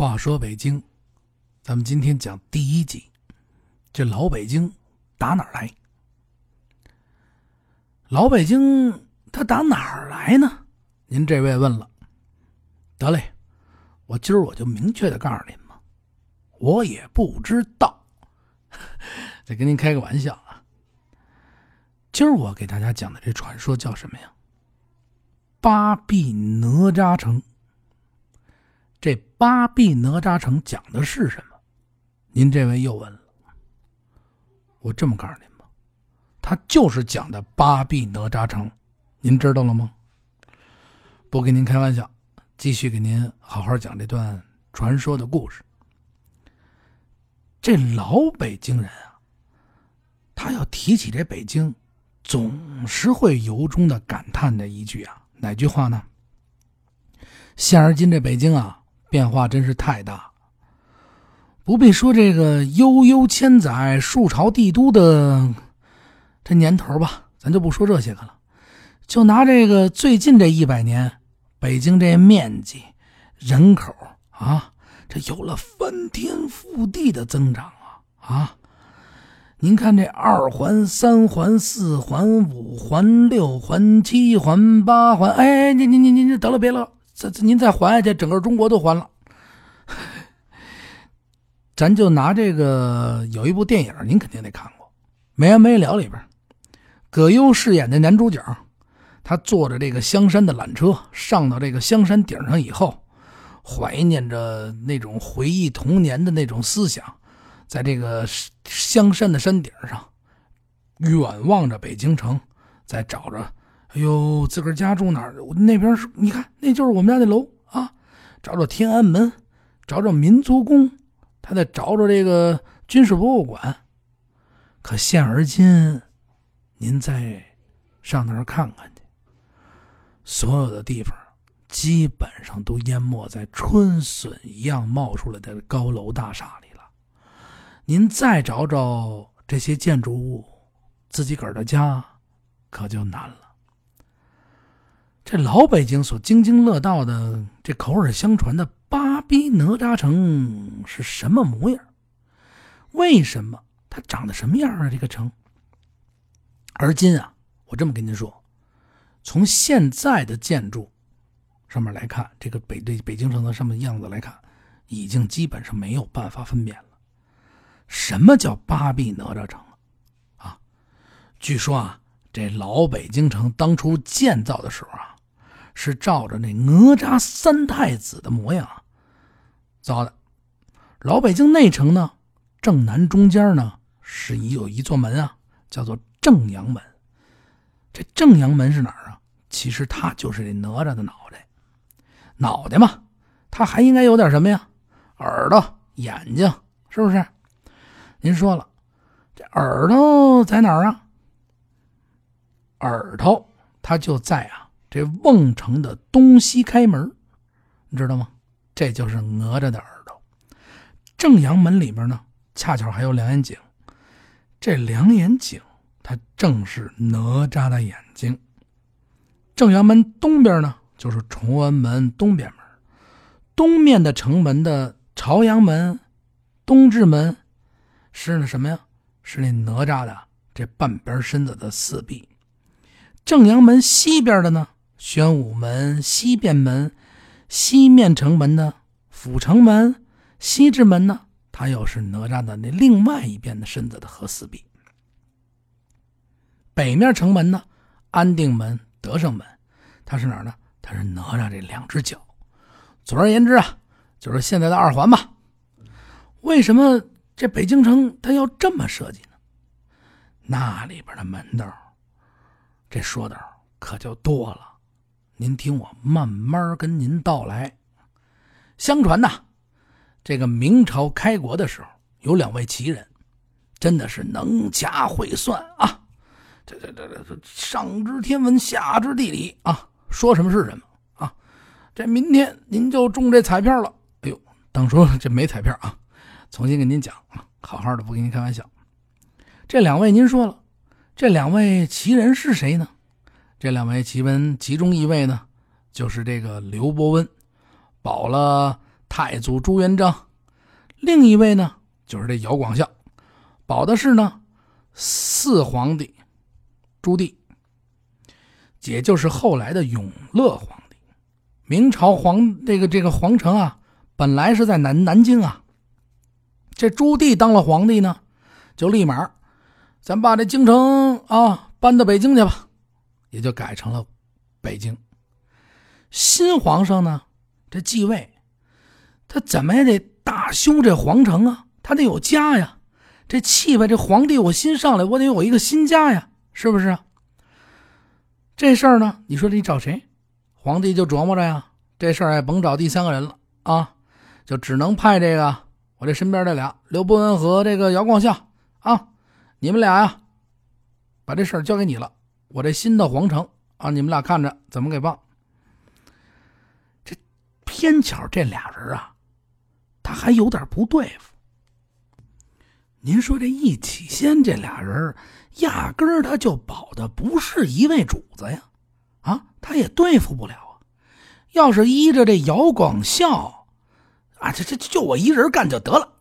话说北京，咱们今天讲第一集。这老北京打哪儿来？老北京他打哪儿来呢？您这位问了。得嘞，我今儿我就明确的告诉您吧，我也不知道。再跟您开个玩笑啊。今儿我给大家讲的这传说叫什么呀？八臂哪吒城。八臂哪吒城讲的是什么？您这位又问了。我这么告诉您吧，他就是讲的八臂哪吒城，您知道了吗？不跟您开玩笑，继续给您好好讲这段传说的故事。这老北京人啊，他要提起这北京，总是会由衷的感叹的一句啊，哪句话呢？现而今这北京啊。变化真是太大，不必说这个悠悠千载、数朝帝都的这年头吧，咱就不说这些个了。就拿这个最近这一百年，北京这面积、人口啊，这有了翻天覆地的增长啊啊！您看这二环、三环、四环、五环、六环、七环、八环，哎，您您您您得了，别了。这这，您再还下去，整个中国都还了。咱就拿这个，有一部电影，您肯定得看过，《没完没了》里边，葛优饰演的男主角，他坐着这个香山的缆车，上到这个香山顶上以后，怀念着那种回忆童年的那种思想，在这个香山的山顶上，远望着北京城，在找着。哎呦，自个儿家住哪儿？那边是，你看，那就是我们家那楼啊。找找天安门，找找民族宫，他再找找这个军事博物馆。可现而今，您再上那儿看看去，所有的地方基本上都淹没在春笋一样冒出来的高楼大厦里了。您再找找这些建筑物，自己个儿的家可就难了。这老北京所津津乐道的、这口耳相传的八逼哪吒城是什么模样？为什么它长得什么样啊？这个城。而今啊，我这么跟您说，从现在的建筑上面来看，这个北对北京城的上面样子来看，已经基本上没有办法分辨了。什么叫八臂哪吒城啊？据说啊，这老北京城当初建造的时候啊。是照着那哪吒三太子的模样造的。老北京内城呢，正南中间呢是一有一座门啊，叫做正阳门。这正阳门是哪儿啊？其实它就是这哪吒的脑袋。脑袋嘛，它还应该有点什么呀？耳朵、眼睛，是不是？您说了，这耳朵在哪儿啊？耳朵它就在啊。这瓮城的东西开门，你知道吗？这就是哪吒的耳朵。正阳门里面呢，恰巧还有两眼井。这两眼井，它正是哪吒的眼睛。正阳门东边呢，就是崇文门东边门。东面的城门的朝阳门、东直门，是那什么呀？是那哪吒的这半边身子的四臂。正阳门西边的呢？玄武门、西便门、西面城门呢，阜成门、西直门呢，它又是哪吒的那另外一边的身子的和四壁。北面城门呢，安定门、德胜门，它是哪儿呢？它是哪吒这两只脚。总而言之啊，就是现在的二环吧。为什么这北京城它要这么设计呢？那里边的门道，这说道可就多了。您听我慢慢跟您道来。相传呐，这个明朝开国的时候，有两位奇人，真的是能掐会算啊！这这这这上知天文，下知地理啊，说什么是什么啊！这明天您就中这彩票了。哎呦，当初这没彩票啊！重新跟您讲啊，好好的不跟您开玩笑。这两位您说了，这两位奇人是谁呢？这两位奇闻，其中一位呢，就是这个刘伯温，保了太祖朱元璋，另一位呢就是这姚广孝，保的是呢四皇帝朱棣，也就是后来的永乐皇帝。明朝皇这个这个皇城啊，本来是在南南京啊。这朱棣当了皇帝呢，就立马，咱把这京城啊搬到北京去吧，也就改成了北京。新皇上呢，这继位，他怎么也得大修这皇城啊，他得有家呀。这气派，这皇帝我新上来，我得有一个新家呀，是不是？这事儿呢，你说你找谁？皇帝就琢磨着呀，这事儿也甭找第三个人了啊，就只能派这个我这身边这俩刘伯温和这个姚广孝啊，你们俩呀，把这事儿交给你了。我这新的皇城啊，你们俩看着怎么给办。这偏巧这俩人啊，他还有点不对付。您说这一起先这俩人，压根儿他就保的不是一位主子呀，啊，他也对付不了啊。要是依着这姚广孝，啊，这这就我一人干就得了。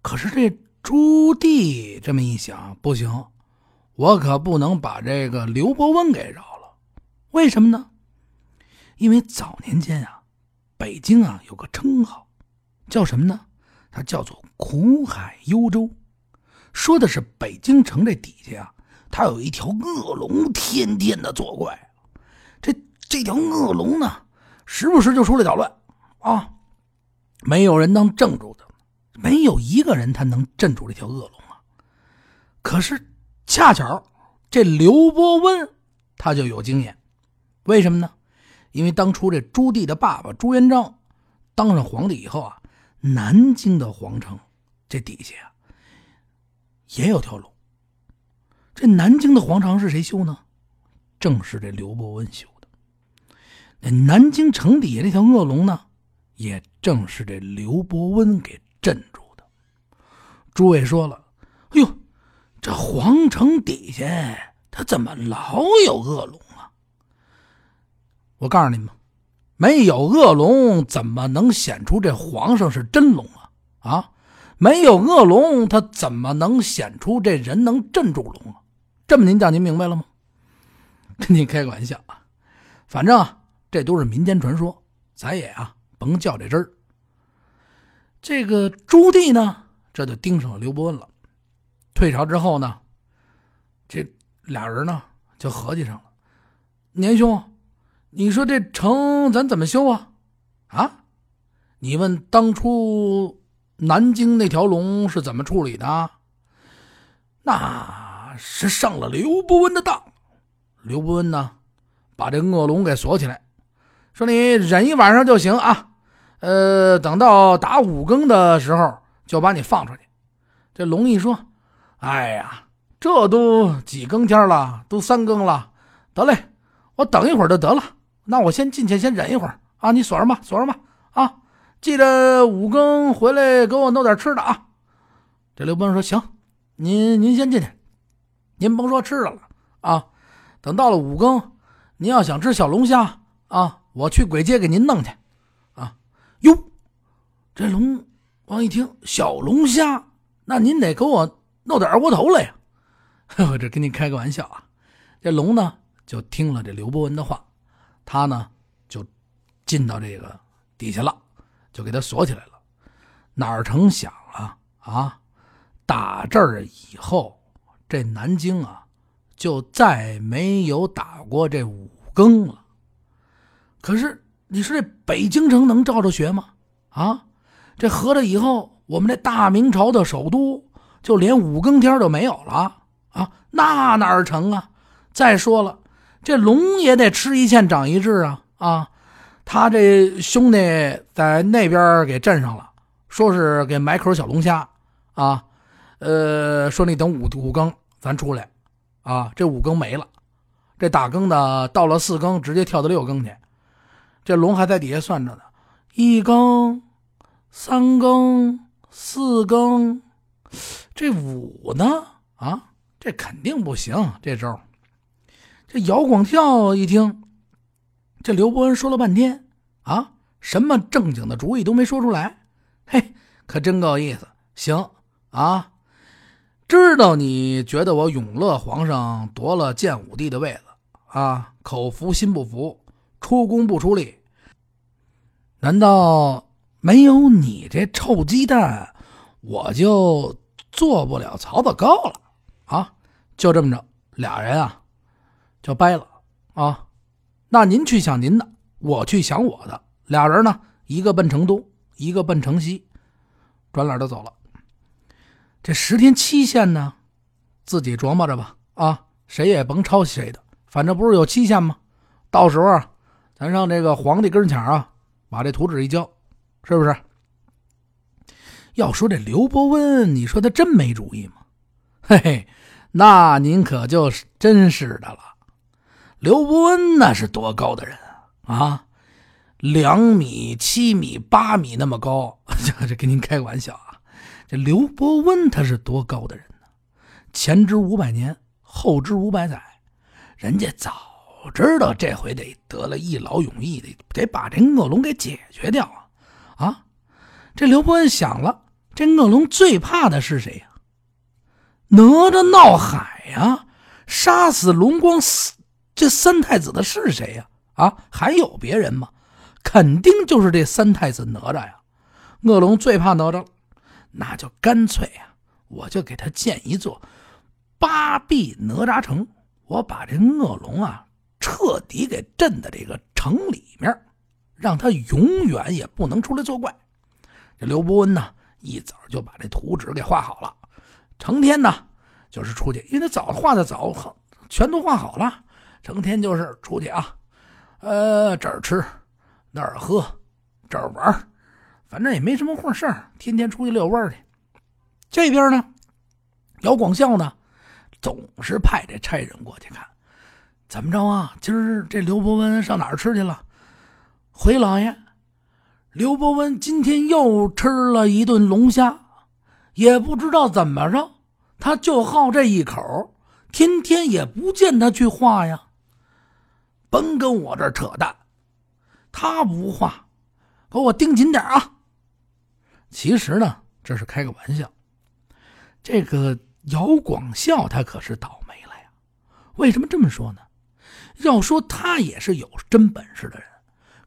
可是这朱棣这么一想，不行，我可不能把这个刘伯温给饶了。为什么呢？因为早年间啊，北京啊有个称号，叫什么呢？它叫做苦海幽州。说的是北京城这底下啊，它有一条恶龙，天天的作怪。这这条恶龙呢，时不时就出来捣乱啊，没有人能镇住它，没有一个人他能镇住这条恶龙啊。可是恰巧这刘伯温他就有经验，为什么呢？因为当初这朱棣的爸爸朱元璋当上皇帝以后啊，南京的皇城这底下啊。也有条龙。这南京的皇城是谁修呢？正是这刘伯温修的。那南京城底下那条恶龙呢，也正是这刘伯温给镇住的。诸位说了：“哎呦，这皇城底下他怎么老有恶龙啊？”我告诉你们，没有恶龙，怎么能显出这皇上是真龙啊？啊！没有恶龙，他怎么能显出这人能镇住龙啊？这么您讲，您明白了吗？跟您开个玩笑啊，反正啊，这都是民间传说，咱也啊甭较这真儿。这个朱棣呢，这就盯上了刘伯温了。退朝之后呢，这俩人呢就合计上了。年兄，你说这城咱怎么修啊？啊？你问当初。南京那条龙是怎么处理的？那是上了刘伯温的当。刘伯温呢，把这恶龙给锁起来，说：“你忍一晚上就行啊。呃，等到打五更的时候，就把你放出去。”这龙一说：“哎呀，这都几更天了，都三更了，得嘞，我等一会儿就得了。那我先进去，先忍一会儿啊。你锁上吧，锁上吧，啊。”记得五更回来给我弄点吃的啊！这刘伯温说：“行，您您先进去，您甭说吃的了啊。等到了五更，您要想吃小龙虾啊，我去簋街给您弄去啊。”哟，这龙王一听小龙虾，那您得给我弄点二锅头来呀！我这跟你开个玩笑啊。这龙呢就听了这刘伯温的话，他呢就进到这个底下了。就给他锁起来了，哪成想啊啊！打这儿以后，这南京啊，就再没有打过这五更了。可是你说这北京城能照着学吗？啊，这合着以后我们这大明朝的首都就连五更天都没有了啊？那哪成啊？再说了，这龙也得吃一堑长一智啊啊！他这兄弟在那边给镇上了，说是给买口小龙虾，啊，呃，说你等五五更咱出来，啊，这五更没了，这打更的到了四更直接跳到六更去，这龙还在底下算着呢，一更、三更、四更，这舞呢？啊，这肯定不行，这招。这姚广孝一听。这刘伯温说了半天，啊，什么正经的主意都没说出来。嘿，可真够意思。行啊，知道你觉得我永乐皇上夺了建武帝的位子啊，口服心不服，出工不出力。难道没有你这臭鸡蛋，我就做不了曹操高了啊？就这么着，俩人啊就掰了啊。那您去想您的，我去想我的。俩人呢，一个奔成都，一个奔城西，转脸就走了。这十天期限呢，自己琢磨着吧。啊，谁也甭抄谁的，反正不是有期限吗？到时候啊，咱上这个皇帝跟前啊，把这图纸一交，是不是？要说这刘伯温，你说他真没主意吗？嘿嘿，那您可就是真是的了。刘伯温那是多高的人啊！啊，两米、七米、八米那么高，这 这跟您开个玩笑啊。这刘伯温他是多高的人呢？前知五百年，后知五百载，人家早知道这回得得了一劳永逸，得得把这恶龙给解决掉啊！啊，这刘伯温想了，这恶龙最怕的是谁呀？哪吒闹海呀！杀死龙光这三太子的是谁呀？啊，还有别人吗？肯定就是这三太子哪吒呀！恶龙最怕哪吒。那就干脆啊，我就给他建一座八臂哪吒城，我把这恶龙啊彻底给镇在这个城里面，让他永远也不能出来作怪。这刘伯温呢，一早就把这图纸给画好了，成天呢就是出去，因为他早画的早，全都画好了，成天就是出去啊，呃这儿吃那儿喝这儿玩。反正也没什么坏事天天出去遛弯去。这边呢，姚广孝呢，总是派这差人过去看，怎么着啊？今儿这刘伯温上哪儿吃去了？回老爷，刘伯温今天又吃了一顿龙虾，也不知道怎么着，他就好这一口，天天也不见他去画呀。甭跟我这扯淡，他不画，给我盯紧点啊！其实呢，这是开个玩笑。这个姚广孝他可是倒霉了呀！为什么这么说呢？要说他也是有真本事的人，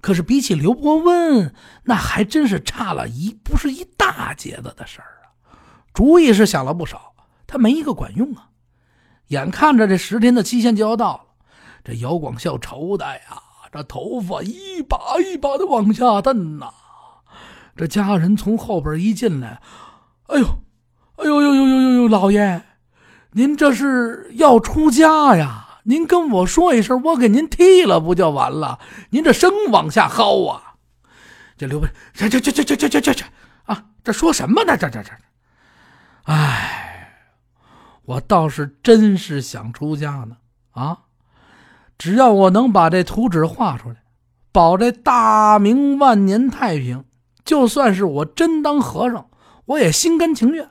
可是比起刘伯温，那还真是差了一不是一大截子的事儿啊！主意是想了不少，他没一个管用啊！眼看着这十天的期限就要到了，这姚广孝愁的呀，这头发一把一把的往下蹬呐。这家人从后边一进来，哎呦，哎呦呦呦呦呦呦，老爷，您这是要出家呀？您跟我说一声，我给您剃了不就完了？您这生往下薅啊！这刘备，这这这这这这这这啊，这说什么呢？这这这，哎，我倒是真是想出家呢啊！只要我能把这图纸画出来，保这大明万年太平。就算是我真当和尚，我也心甘情愿。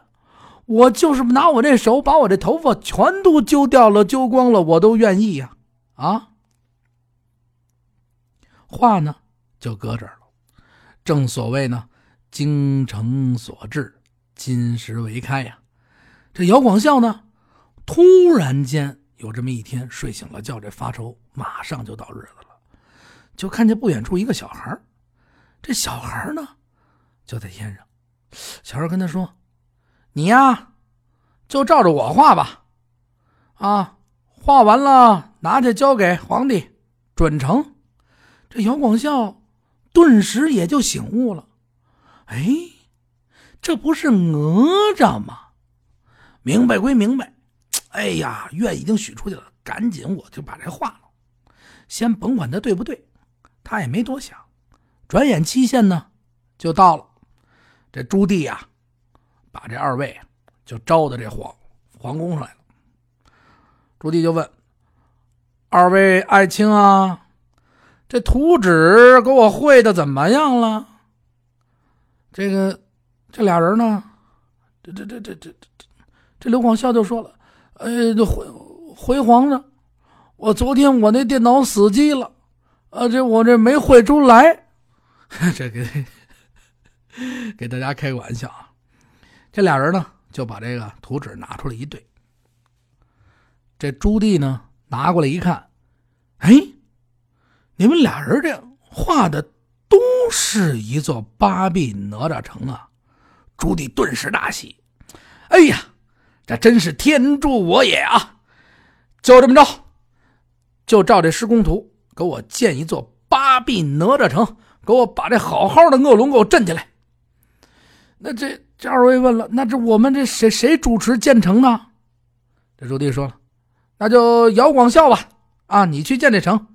我就是拿我这手把我这头发全都揪掉了、揪光了，我都愿意呀！啊，话呢就搁这儿了。正所谓呢，精诚所至，金石为开呀。这姚广孝呢，突然间有这么一天睡醒了觉，这发愁马上就到日子了，就看见不远处一个小孩这小孩呢。就在天上，小孩跟他说：“你呀，就照着我画吧，啊，画完了拿去交给皇帝，准成。”这姚广孝顿时也就醒悟了：“哎，这不是哪吒吗？明白归明白，哎呀，愿已经许出去了，赶紧我就把这画了。先甭管他对不对，他也没多想。转眼期限呢就到了。”这朱棣呀，把这二位就招到这皇皇宫上来了。朱棣就问：“二位爱卿啊，这图纸给我绘的怎么样了？”这个这俩人呢，这这这这这这这刘广孝就说了：“呃，这回回皇上，我昨天我那电脑死机了，啊，这我这没绘出来。这给 给大家开个玩笑啊。这俩人呢，就把这个图纸拿出来一对。这朱棣呢，拿过来一看，哎，你们俩人这画的都是一座八臂哪吒城啊！朱棣顿时大喜，哎呀，这真是天助我也啊！就这么着，就照这施工图给我建一座八臂哪吒城，给我把这好好的恶龙给我镇起来。那这这二位问了，那这我们这谁谁主持建成呢？这朱棣说了，那就姚广孝吧。啊，你去建这城。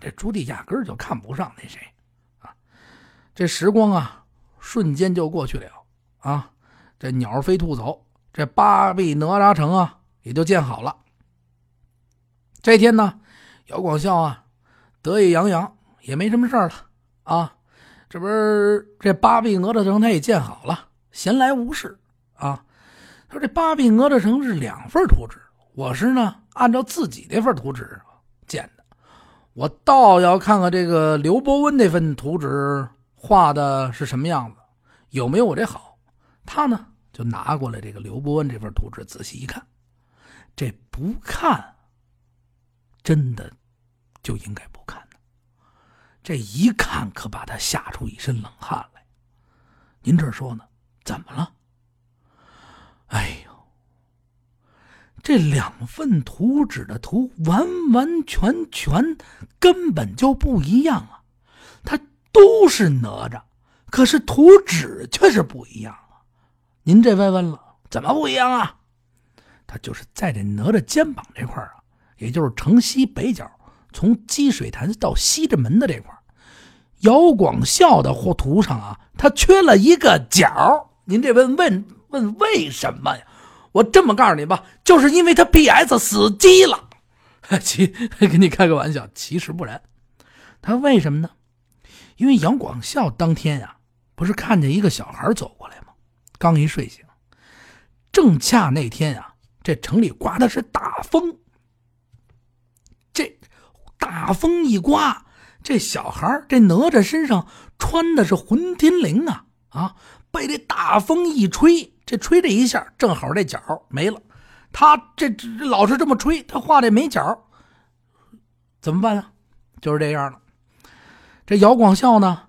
这朱棣压根儿就看不上那谁啊。这时光啊，瞬间就过去了啊。这鸟飞兔走，这八臂哪吒城啊，也就建好了。这天呢，姚广孝啊，得意洋洋，也没什么事了啊。这不是这八臂哪吒城，他也建好了，闲来无事啊。说这八臂哪吒城是两份图纸，我是呢按照自己那份图纸建的。我倒要看看这个刘伯温那份图纸画的是什么样子，有没有我这好。他呢就拿过来这个刘伯温这份图纸，仔细一看，这不看。真的就应该不看呢，这一看可把他吓出一身冷汗来。您这说呢？怎么了？哎呦，这两份图纸的图完完全全根本就不一样啊！它都是哪吒，可是图纸却是不一样啊！您这位问了，怎么不一样啊？他就是在这哪吒肩膀这块啊。也就是城西北角，从积水潭到西直门的这块姚广孝的画图上啊，他缺了一个角。您这问问问为什么呀？我这么告诉你吧，就是因为他 PS 死机了。其跟你开个玩笑，其实不然。他为什么呢？因为杨广孝当天呀，不是看见一个小孩走过来吗？刚一睡醒，正恰那天啊，这城里刮的是大风。这大风一刮，这小孩这哪吒身上穿的是混天绫啊啊！被这大风一吹，这吹这一下，正好这角没了。他这老是这么吹，他画这没角，怎么办啊？就是这样了。这姚广孝呢？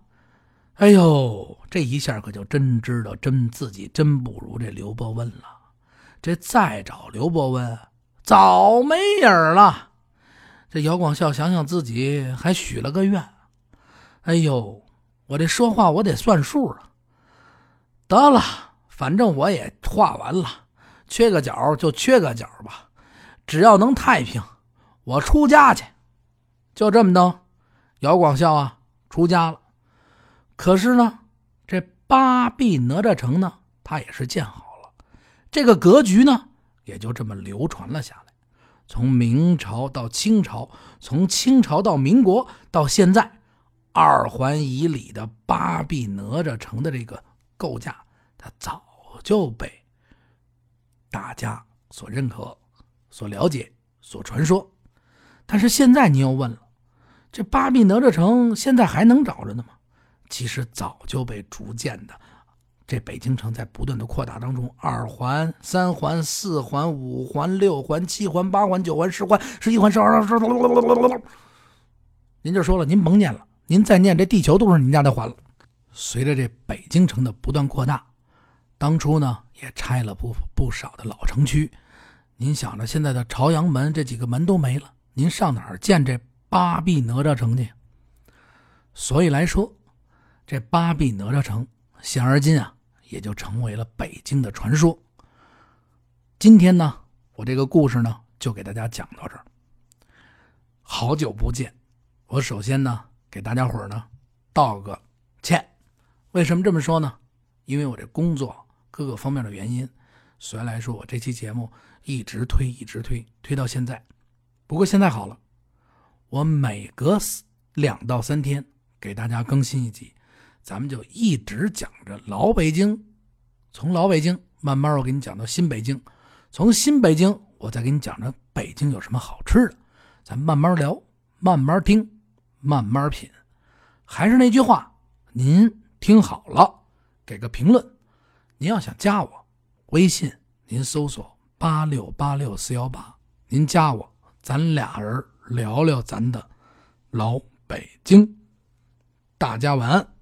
哎呦，这一下可就真知道真自己真不如这刘伯温了。这再找刘伯温，早没影了。这姚广孝想想自己还许了个愿，哎呦，我这说话我得算数啊。得了，反正我也画完了，缺个角就缺个角吧，只要能太平，我出家去。就这么的，姚广孝啊出家了。可是呢，这八臂哪吒城呢，他也是建好了，这个格局呢，也就这么流传了下来。从明朝到清朝，从清朝到民国，到现在，二环以里的八臂哪吒城的这个构架，它早就被大家所认可、所了解、所传说。但是现在你又问了，这八臂哪吒城现在还能找着呢吗？其实早就被逐渐的。这北京城在不断的扩大当中，二环、三环、四环、五环、六环、七环、八环、九环、十环、十一环、十二环，您就说了，您甭念了，您再念这地球都是您家的环了。随着这北京城的不断扩大，当初呢也拆了不不少的老城区。您想着现在的朝阳门这几个门都没了，您上哪儿建这八臂哪吒城去？所以来说，这八臂哪吒城现而今啊。也就成为了北京的传说。今天呢，我这个故事呢，就给大家讲到这儿。好久不见，我首先呢，给大家伙呢道个歉。为什么这么说呢？因为我这工作各个方面的原因，所以来说，我这期节目一直推，一直推，推到现在。不过现在好了，我每隔两到三天给大家更新一集。咱们就一直讲着老北京，从老北京慢慢我给你讲到新北京，从新北京我再给你讲着北京有什么好吃的，咱慢慢聊，慢慢听，慢慢品。还是那句话，您听好了，给个评论。您要想加我微信，您搜索八六八六四幺八，您加我，咱俩人聊聊咱的老北京。大家晚安。